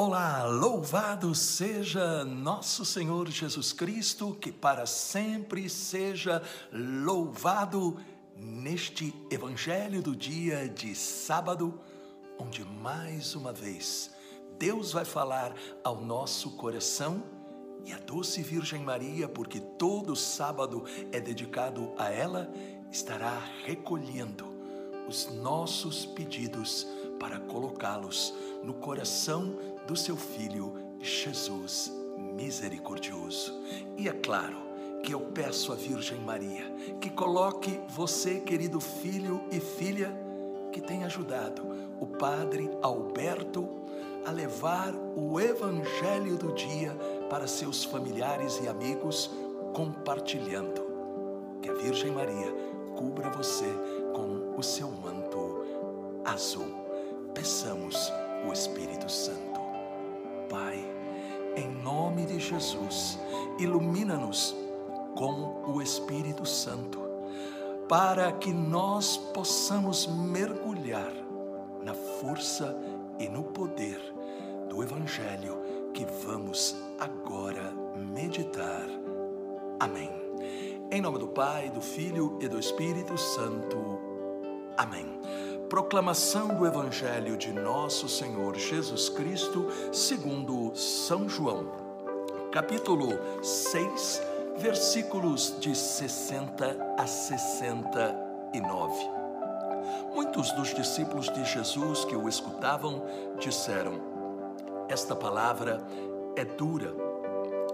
Olá, louvado seja nosso Senhor Jesus Cristo, que para sempre seja louvado neste Evangelho do dia de sábado, onde mais uma vez Deus vai falar ao nosso coração e a doce Virgem Maria, porque todo sábado é dedicado a ela, estará recolhendo os nossos pedidos para colocá-los no coração do seu Filho Jesus misericordioso. E é claro que eu peço à Virgem Maria que coloque você, querido filho e filha, que tem ajudado o Padre Alberto a levar o Evangelho do dia para seus familiares e amigos, compartilhando. Que a Virgem Maria cubra você com o seu manto azul. Peçamos o Espírito Santo. Pai, em nome de Jesus, ilumina-nos com o Espírito Santo, para que nós possamos mergulhar na força e no poder do Evangelho que vamos agora meditar. Amém. Em nome do Pai, do Filho e do Espírito Santo. Amém. Proclamação do Evangelho de Nosso Senhor Jesus Cristo, segundo São João, capítulo 6, versículos de 60 a 69. Muitos dos discípulos de Jesus que o escutavam disseram: Esta palavra é dura.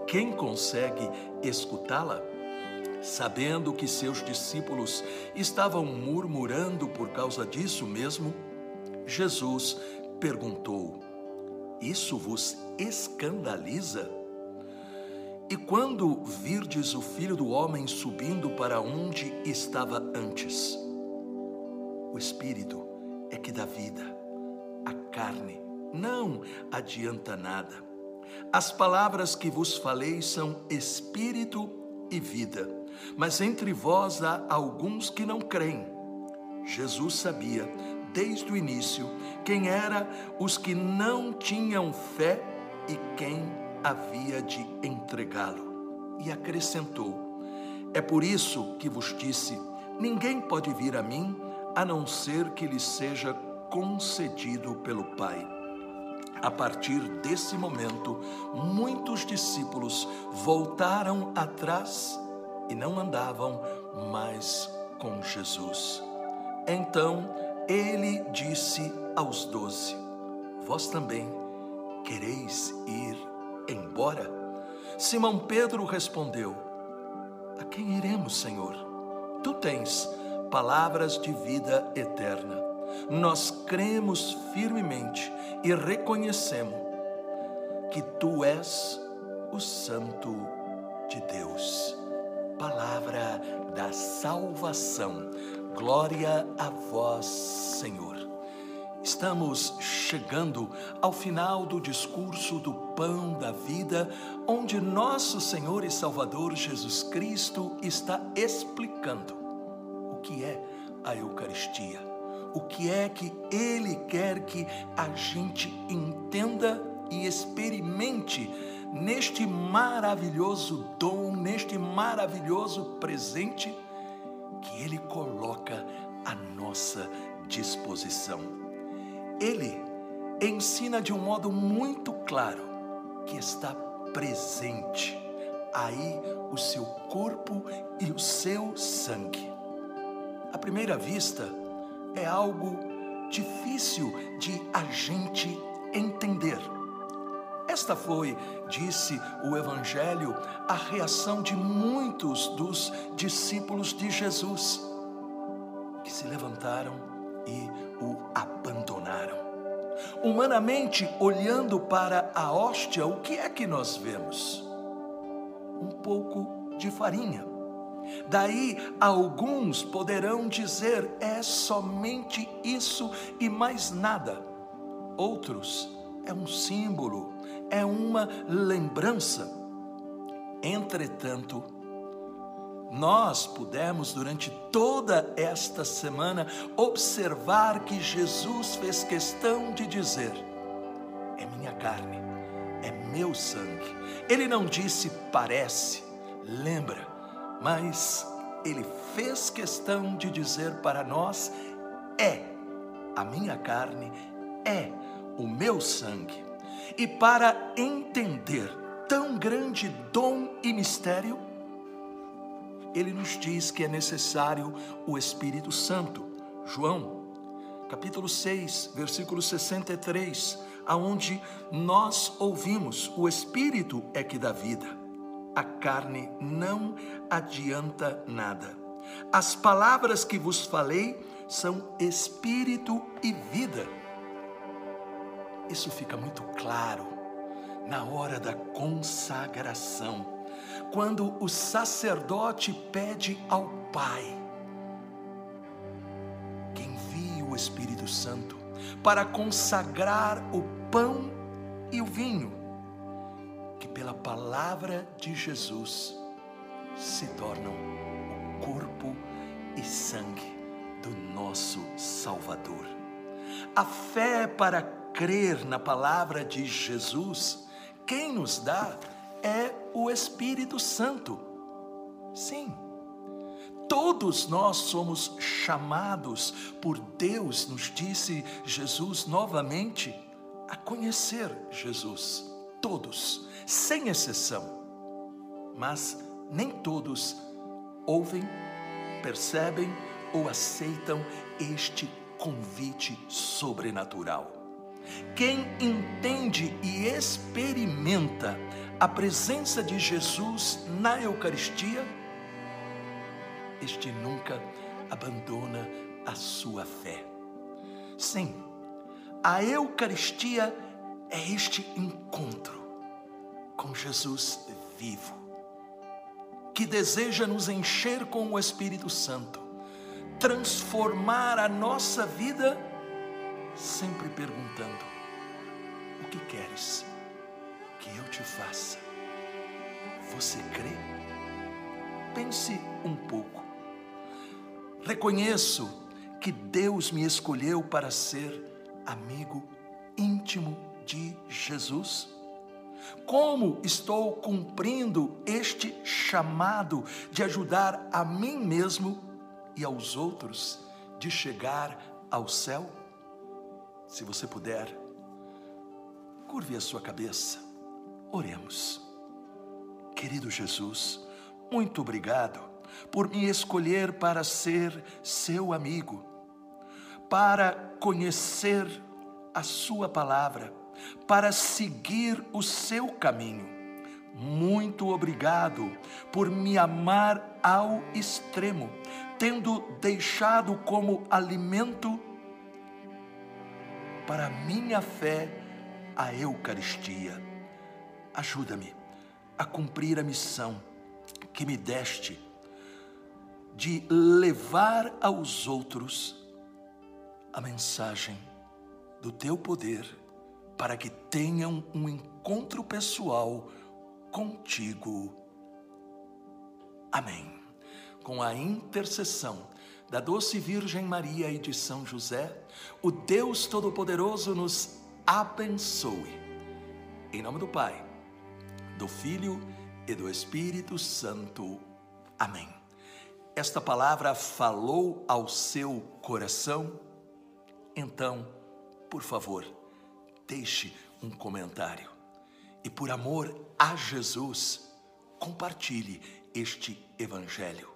Quem consegue escutá-la? Sabendo que seus discípulos estavam murmurando por causa disso mesmo, Jesus perguntou: Isso vos escandaliza? E quando virdes o filho do homem subindo para onde estava antes? O espírito é que dá vida, a carne não adianta nada. As palavras que vos falei são espírito e vida, mas entre vós há alguns que não creem. Jesus sabia, desde o início, quem eram os que não tinham fé e quem havia de entregá-lo. E acrescentou: É por isso que vos disse: ninguém pode vir a mim a não ser que lhe seja concedido pelo Pai. A partir desse momento, muitos discípulos voltaram atrás e não andavam mais com Jesus. Então ele disse aos doze: Vós também quereis ir embora? Simão Pedro respondeu: A quem iremos, Senhor? Tu tens palavras de vida eterna nós cremos firmemente e reconhecemos que tu és o Santo de Deus. Palavra da salvação. Glória a vós, Senhor. Estamos chegando ao final do discurso do Pão da Vida, onde nosso Senhor e Salvador Jesus Cristo está explicando o que é a Eucaristia o que é que Ele quer que a gente entenda e experimente neste maravilhoso dom, neste maravilhoso presente que Ele coloca à nossa disposição. Ele ensina de um modo muito claro que está presente aí o seu corpo e o seu sangue. À primeira vista, é algo difícil de a gente entender. Esta foi, disse o Evangelho, a reação de muitos dos discípulos de Jesus, que se levantaram e o abandonaram. Humanamente, olhando para a hóstia, o que é que nós vemos? Um pouco de farinha Daí alguns poderão dizer: é somente isso e mais nada. Outros, é um símbolo, é uma lembrança. Entretanto, nós pudemos, durante toda esta semana, observar que Jesus fez questão de dizer: é minha carne, é meu sangue. Ele não disse parece, lembra, mas ele fez questão de dizer para nós: é a minha carne, é o meu sangue. E para entender tão grande dom e mistério, ele nos diz que é necessário o Espírito Santo. João, capítulo 6, versículo 63, aonde nós ouvimos: o Espírito é que dá vida, a carne não adianta nada. As palavras que vos falei são espírito e vida. Isso fica muito claro na hora da consagração, quando o sacerdote pede ao Pai que envie o Espírito Santo para consagrar o pão e o vinho, que pela palavra de Jesus se tornam o corpo e sangue do nosso Salvador. A fé para crer na palavra de Jesus, quem nos dá é o Espírito Santo. Sim, todos nós somos chamados por Deus, nos disse Jesus novamente, a conhecer Jesus. Todos, sem exceção. Mas nem todos ouvem, percebem ou aceitam este convite sobrenatural. Quem entende e experimenta a presença de Jesus na Eucaristia, este nunca abandona a sua fé. Sim, a Eucaristia é este encontro com Jesus vivo, que deseja nos encher com o Espírito Santo, transformar a nossa vida sempre perguntando: O que queres que eu te faça? Você crê? Pense um pouco. Reconheço que Deus me escolheu para ser amigo íntimo de Jesus. Como estou cumprindo este chamado de ajudar a mim mesmo e aos outros de chegar ao céu? Se você puder, curve a sua cabeça, oremos. Querido Jesus, muito obrigado por me escolher para ser seu amigo, para conhecer a Sua palavra, para seguir o seu caminho. Muito obrigado por me amar ao extremo, tendo deixado como alimento para minha fé a Eucaristia. Ajuda-me a cumprir a missão que me deste de levar aos outros a mensagem do teu poder para que tenham um encontro pessoal contigo. Amém. Com a intercessão da doce Virgem Maria e de São José, o Deus Todo-Poderoso nos abençoe. Em nome do Pai, do Filho e do Espírito Santo. Amém. Esta palavra falou ao seu coração? Então, por favor, deixe um comentário. E por amor a Jesus, compartilhe este evangelho.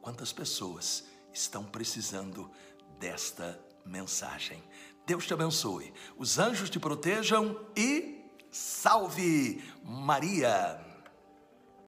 Quantas pessoas estão precisando desta mensagem. Deus te abençoe, os anjos te protejam e salve Maria!